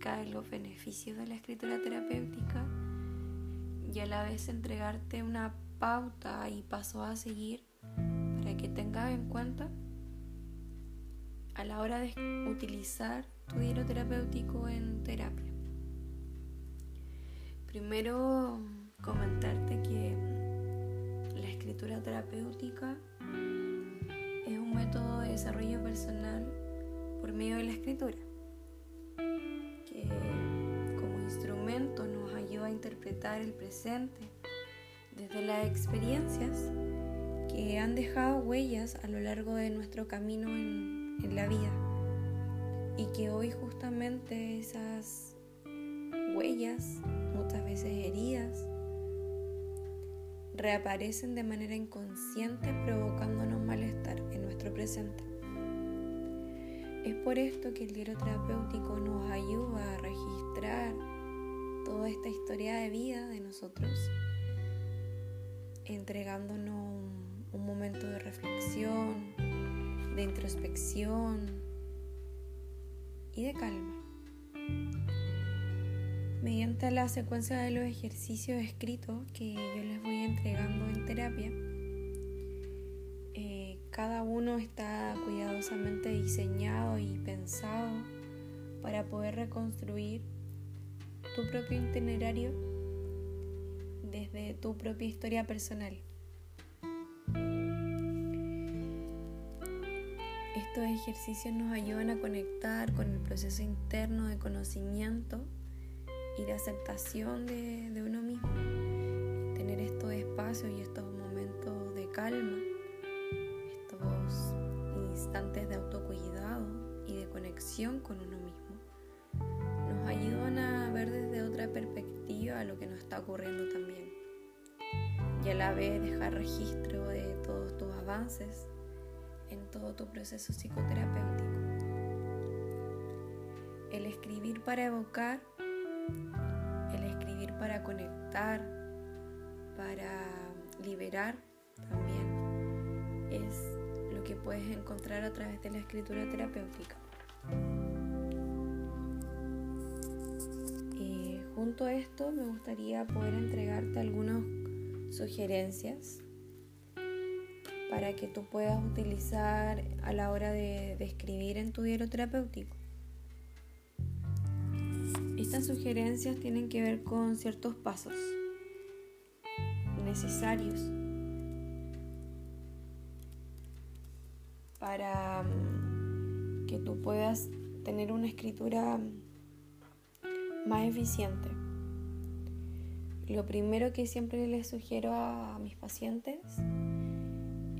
los beneficios de la escritura terapéutica y a la vez entregarte una pauta y paso a seguir para que tengas en cuenta a la hora de utilizar tu diario terapéutico en terapia. Primero comentarte que la escritura terapéutica es un método de desarrollo personal por medio de la escritura, nos ayuda a interpretar el presente desde las experiencias que han dejado huellas a lo largo de nuestro camino en, en la vida y que hoy justamente esas huellas, muchas veces heridas, reaparecen de manera inconsciente provocándonos malestar en nuestro presente. Es por esto que el diario terapéutico nos ayuda a registrar toda esta historia de vida de nosotros, entregándonos un, momento de reflexión, de introspección y de calma. Mediante la secuencia de los ejercicios escritos que yo les voy entregando en terapia, eh, cada uno está cuidadosamente diseñado y pensado para poder reconstruir tu propio itinerario desde tu propia historia personal. Estos ejercicios nos ayudan a conectar con el proceso interno de conocimiento y de aceptación de, uno mismo. Tener estos espacios y estos momentos de calma, estos instantes de autocuidado y de conexión con uno mismo, ayudan a ver desde otra perspectiva lo que nos está ocurriendo también. Y a la vez dejar registro de todos tus avances en todo tu proceso psicoterapéutico. El escribir para evocar el escribir para conectar, para liberar también es lo que puedes encontrar a través de la escritura terapéutica. Junto a esto me gustaría poder entregarte algunas sugerencias para que tú puedas utilizar a la hora de, escribir en tu diario terapéutico. Estas sugerencias tienen que ver con ciertos pasos necesarios para mm, que tú puedas tener una escritura más eficiente. Lo primero que siempre les sugiero a mis pacientes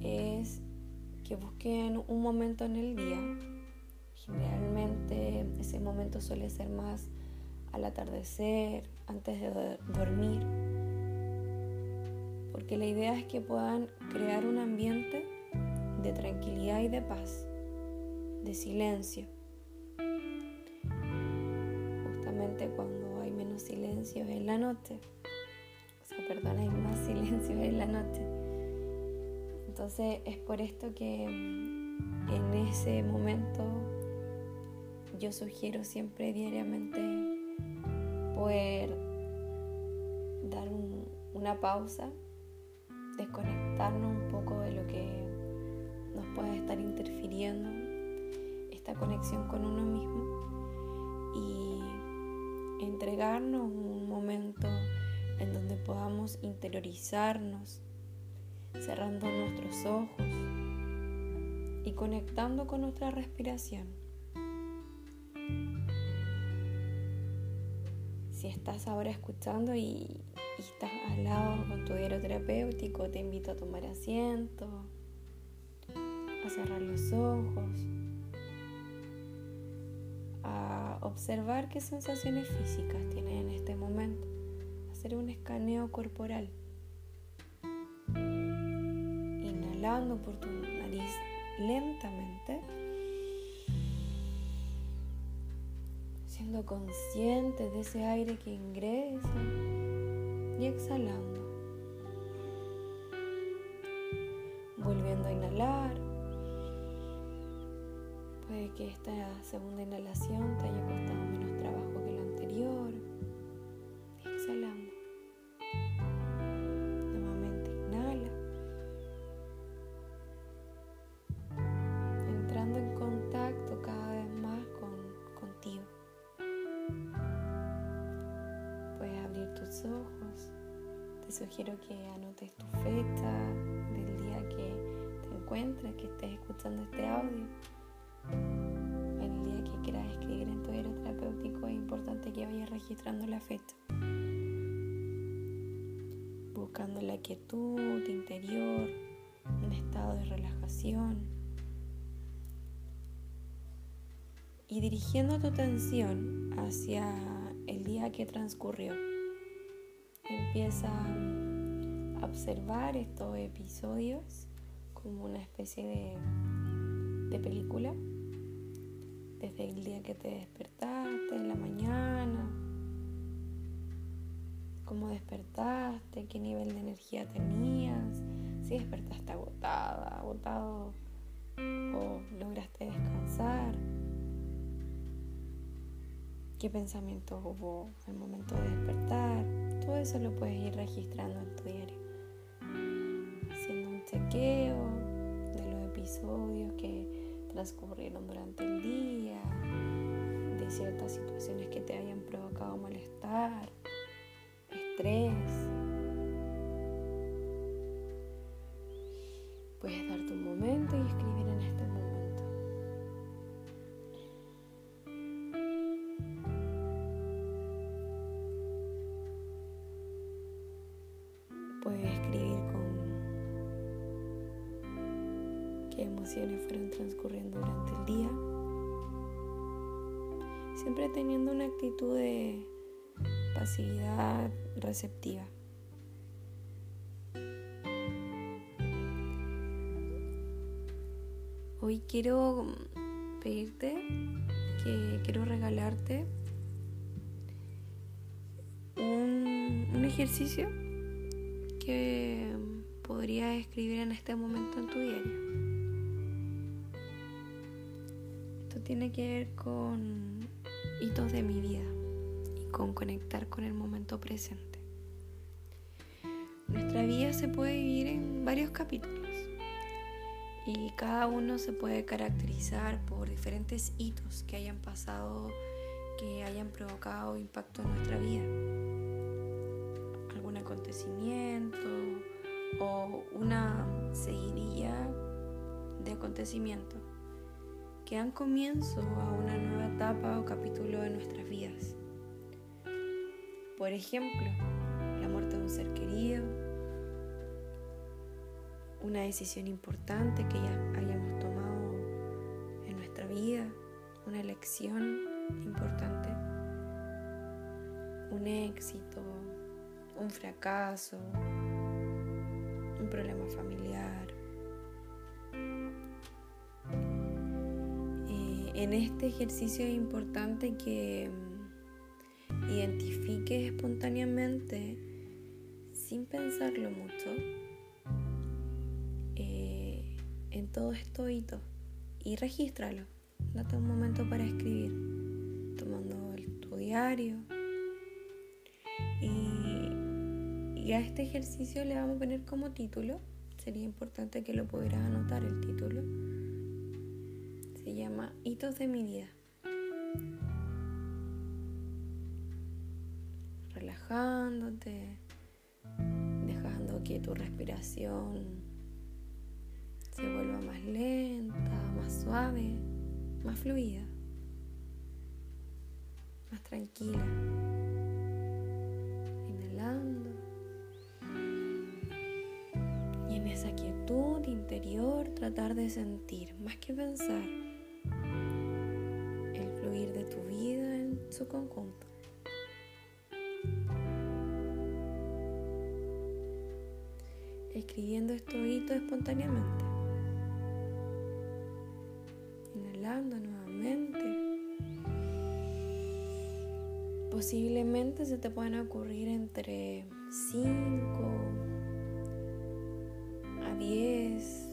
es que busquen un momento en el día. Generalmente ese momento suele ser más al atardecer, antes de dormir, porque la idea es que puedan crear un ambiente de tranquilidad y de paz, de silencio. La noche, o sea, perdón, hay más silencio en la noche. Entonces es por esto que en ese momento yo sugiero siempre diariamente poder dar un, una pausa, desconectarnos un poco de lo que nos puede estar interfiriendo esta conexión con uno mismo y entregarnos un momento en donde podamos interiorizarnos, cerrando nuestros ojos y conectando con nuestra respiración. si estás ahora escuchando y, estás al lado con tu diario terapéutico, te invito a tomar asiento, a cerrar los ojos, observar qué sensaciones físicas tienes en este momento, hacer un escaneo corporal, inhalando por tu nariz lentamente. Siendo consciente de ese aire que ingresa. Y exhalando. Puede que esta segunda inhalación te haya costado menos trabajo que la anterior. Exhalamos. Nuevamente inhala. Entrando en contacto cada vez más con, contigo. Puedes abrir tus ojos. Te sugiero que anotes tu fecha del día que te encuentres, que estés escuchando este audio tu diario terapéutico es importante que vayas registrando la fecha. Buscando la quietud interior, un estado de relajación. Y dirigiendo tu atención hacia el día que transcurrió. Empieza a observar estos episodios como una especie de película, desde el día que te despertaste, en la mañana, cómo despertaste, qué nivel de energía tenías, si despertaste agotada, agotado o lograste descansar, qué pensamientos hubo el momento de despertar, todo eso lo puedes ir registrando en tu diario, haciendo un chequeo de los episodios que transcurrieron durante el día, de ciertas situaciones que te hayan provocado malestar, estrés. Emociones fueron transcurriendo durante el día, siempre teniendo una actitud de pasividad receptiva. Hoy quiero pedirte que quiero regalarte un, un ejercicio que podrías escribir en este momento en tu diario. Tiene que ver con hitos de mi vida y con conectar con el momento presente. Nuestra vida se puede vivir en varios capítulos y cada uno se puede caracterizar por diferentes hitos que hayan pasado, que hayan provocado impacto en nuestra vida. Algún acontecimiento o una seguidilla de acontecimientos que dan comienzo a una nueva etapa o capítulo de nuestras vidas. Por ejemplo, la muerte de un ser querido, una decisión importante que ya hayamos tomado en nuestra vida, una elección importante, un éxito, un fracaso, un problema familiar, En este ejercicio es importante que mm, identifiques espontáneamente, sin pensarlo mucho, eh, en todo esto hito y regístralo. Date un momento para escribir, tomando tu diario. Y, y a este ejercicio le vamos a poner como título. Sería importante que lo pudieras anotar el título llama Hitos de mi vida. Relajándote, dejando que tu respiración se vuelva más lenta, más suave, más fluida, más tranquila. Inhalando. Y en esa quietud interior tratar de sentir, más que pensar, de tu vida en su conjunto. Escribiendo estos hitos espontáneamente. Inhalando nuevamente. Posiblemente se te puedan ocurrir entre 5 a 10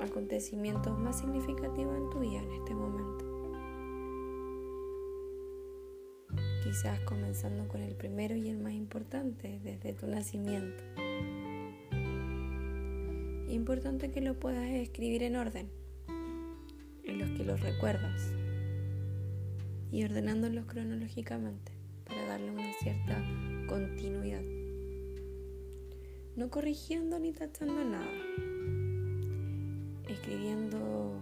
acontecimientos más significativos en tu vida en este momento. Quizás comenzando con el primero y el más importante, desde tu nacimiento. Importante que lo puedas escribir en orden, en los que los recuerdas, y ordenándolos cronológicamente para darle una cierta continuidad. No corrigiendo ni tachando nada, escribiendo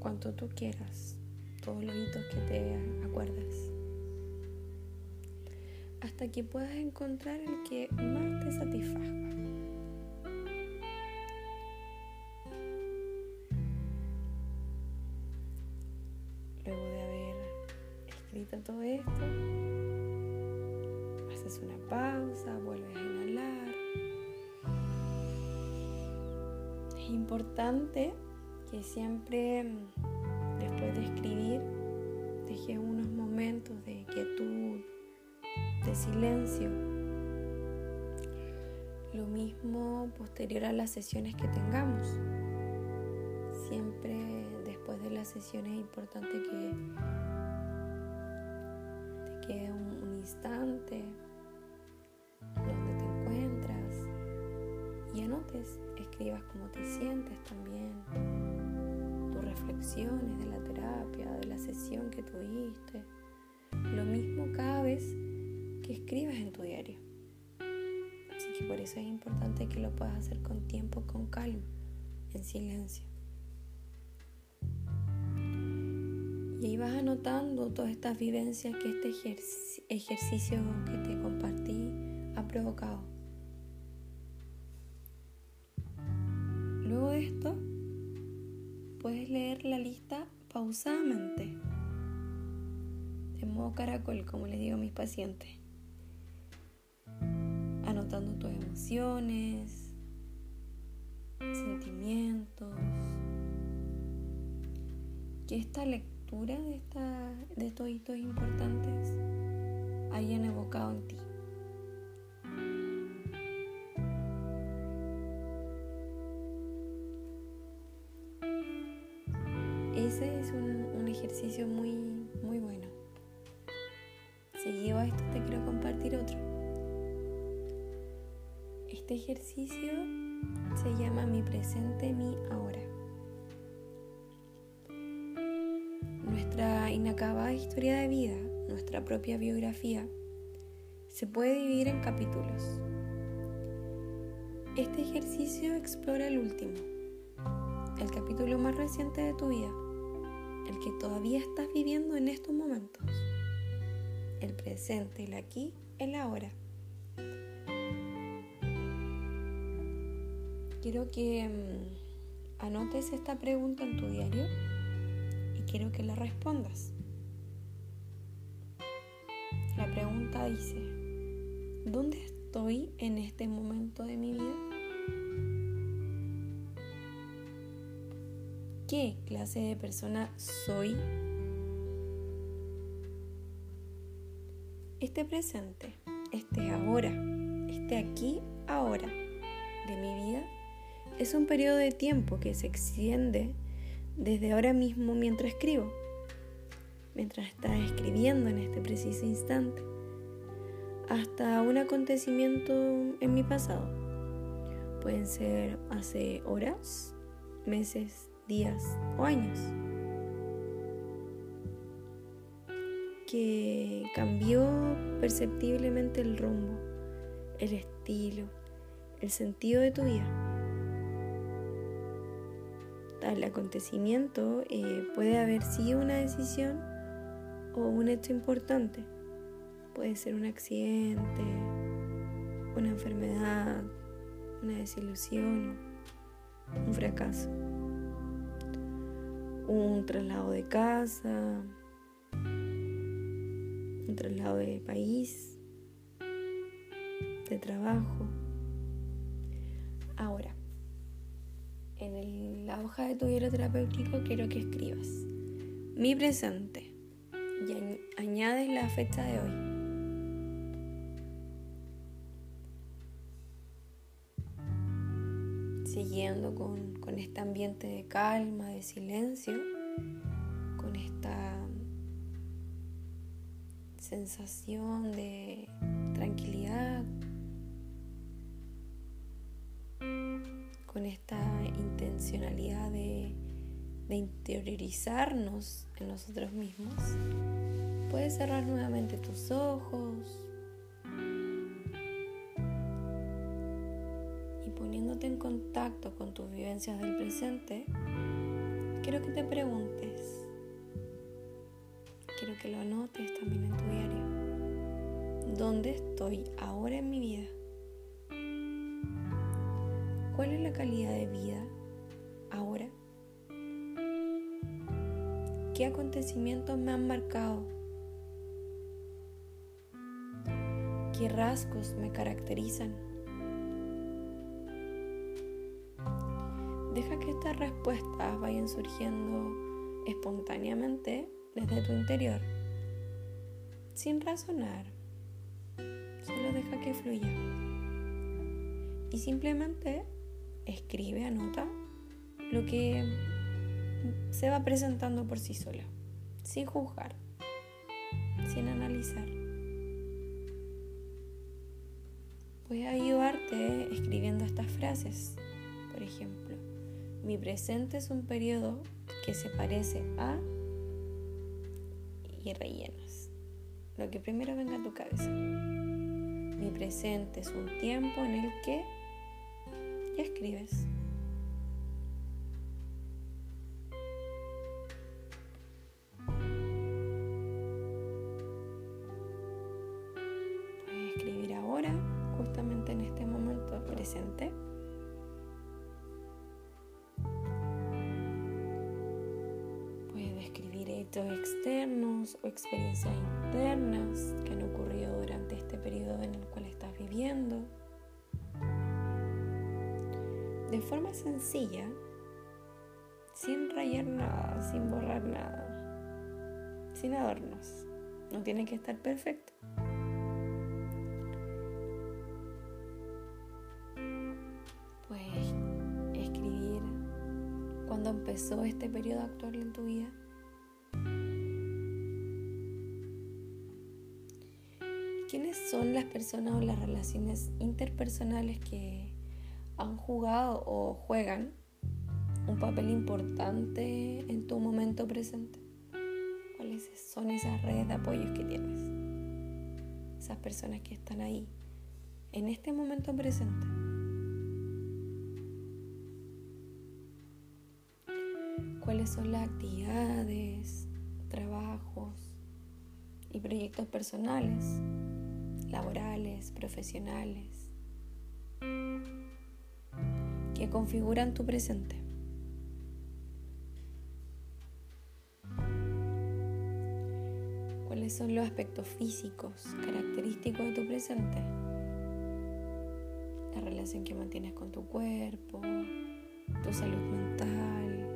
cuanto tú quieras, todos los hitos que te acuerdas, hasta que puedas encontrar el que más te satisfaga. Luego de haber escrito todo esto, haces una pausa, vuelves a inhalar. Es importante que siempre después de escribir dejes unos momentos de quietud, de silencio. Lo mismo posterior a las sesiones que tengamos. Siempre después de las sesiones es importante que te quede un, un instante donde te encuentras y anotes, escribas cómo te sientes también, tus reflexiones de la terapia, de la sesión que tuviste. Que escribas en tu diario. Así que por eso es importante que lo puedas hacer con tiempo, con calma, en silencio. Y ahí vas anotando todas estas vivencias que este ejercicio que te compartí ha provocado. Luego de esto, puedes leer la lista pausadamente, de modo caracol, como les digo a mis pacientes, anotando tus emociones, sentimientos, que esta lectura de, esta, de estos hitos importantes hayan evocado en ti. Este ejercicio se llama mi presente, mi ahora. Nuestra inacabada historia de vida, nuestra propia biografía, se puede dividir en capítulos. Este ejercicio explora el último, el capítulo más reciente de tu vida, el que todavía estás viviendo en estos momentos, el presente, el aquí, el ahora. Quiero que mm, anotes esta pregunta en tu diario quiero que la respondas. La pregunta dice, ¿dónde estoy en este momento de mi vida? ¿Qué clase de persona soy? Este presente, este ahora, este aquí, ahora de mi vida, es un periodo de tiempo que se extiende desde ahora mismo mientras escribo, mientras estás escribiendo en este preciso instante, hasta un acontecimiento en mi pasado. Pueden ser hace horas, meses, días o años. Que cambió perceptiblemente el rumbo, el estilo, el sentido de tu vida el acontecimiento eh, puede haber sido una decisión o un hecho importante. Puede ser un accidente, una enfermedad, una desilusión, un fracaso, un traslado de casa, un traslado de país, de trabajo. Ahora, en la hoja de tu diario terapéutico quiero que escribas mi presente y añades la fecha de hoy. siguiendo con, con este ambiente de calma, de silencio, con esta sensación de tranquilidad, con esta intencionalidad de, interiorizarnos en nosotros mismos, puedes cerrar nuevamente tus ojos y poniéndote en contacto con tus vivencias del presente, quiero que te preguntes, quiero que lo anotes también en tu diario, ¿dónde estoy ahora en mi vida? ¿Cuál es la calidad de vida ahora? ¿Qué acontecimientos me han marcado? ¿Qué rasgos me caracterizan? Deja que estas respuestas vayan surgiendo espontáneamente desde tu interior, sin razonar. Solo deja que fluya. Y simplemente escribe, anota lo que se va presentando por sí sola, sin juzgar, sin analizar. Puedes ayudarte escribiendo estas frases. Por ejemplo, mi presente es un periodo que se parece a y rellenas. Lo que primero venga a tu cabeza. Mi presente es un tiempo en el que y escribes. Puedes escribir ahora, justamente en este momento presente. Puedes escribir hechos externos o experiencias internas que han ocurrido durante este periodo en el cual estás viviendo de forma sencilla, sin rayar nada, sin borrar nada, sin adornos. No tiene que estar perfecto. Puedes escribir cuando empezó este periodo actual en tu vida. ¿Quiénes son las personas o las relaciones interpersonales que han jugado o juegan un papel importante en tu momento presente? ¿Cuáles son esas redes de apoyos que tienes? Esas personas que están ahí, en este momento presente. ¿Cuáles son las actividades, trabajos y proyectos personales, laborales, profesionales? Que configuran tu presente. ¿Cuáles son los aspectos físicos característicos de tu presente? La relación que mantienes con tu cuerpo, tu salud mental.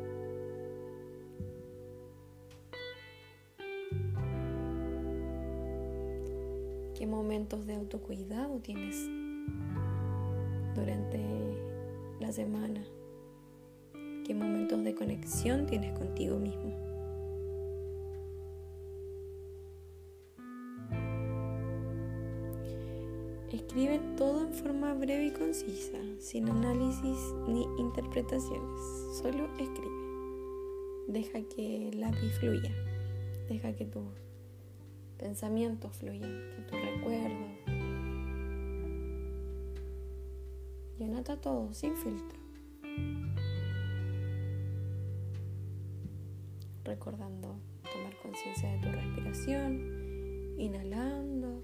¿Qué momentos de autocuidado tienes durante semana? ¿Qué momentos de conexión tienes contigo mismo? Escribe todo en forma breve y concisa, sin análisis ni interpretaciones. Solo escribe. Deja que el lápiz fluya. Deja que tus pensamientos fluyan, que tus recuerdos, anota todo sin filtro. Recordando tomar conciencia de tu respiración, inhalando.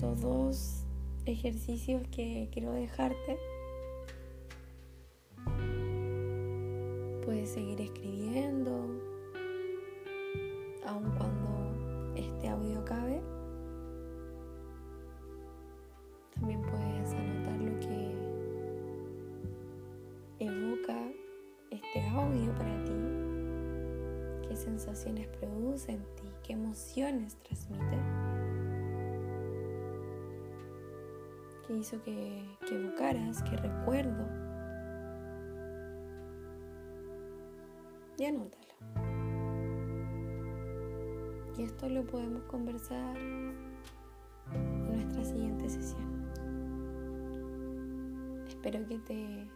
estos dos ejercicios que quiero dejarte. Puedes seguir escribiendo, aun cuando este audio acabe. También puedes anotar lo que evoca este audio para ti, qué sensaciones produce en ti, qué emociones transmite. ¿Qué hizo que, que evocaras, qué recuerdo? Y anótalo. Y esto lo podemos conversar en nuestra siguiente sesión. Espero que te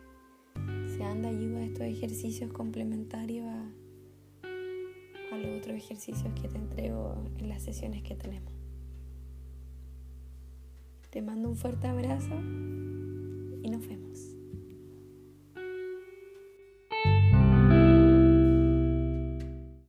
sean de ayuda estos ejercicios complementarios a los otros ejercicios que te entrego en las sesiones que tenemos. Te mando un fuerte abrazo y nos vemos.